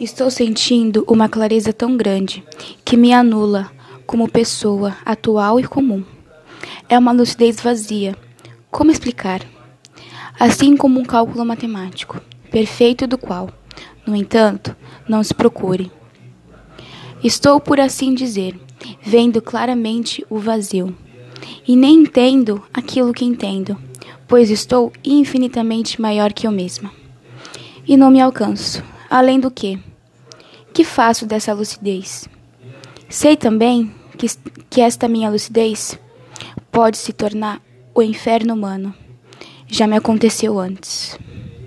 Estou sentindo uma clareza tão grande que me anula como pessoa atual e comum. É uma lucidez vazia. Como explicar? Assim como um cálculo matemático, perfeito do qual, no entanto, não se procure. Estou, por assim dizer, vendo claramente o vazio. E nem entendo aquilo que entendo, pois estou infinitamente maior que eu mesma. E não me alcanço. Além do que, que faço dessa lucidez? Sei também que, que esta minha lucidez pode se tornar o inferno humano. Já me aconteceu antes.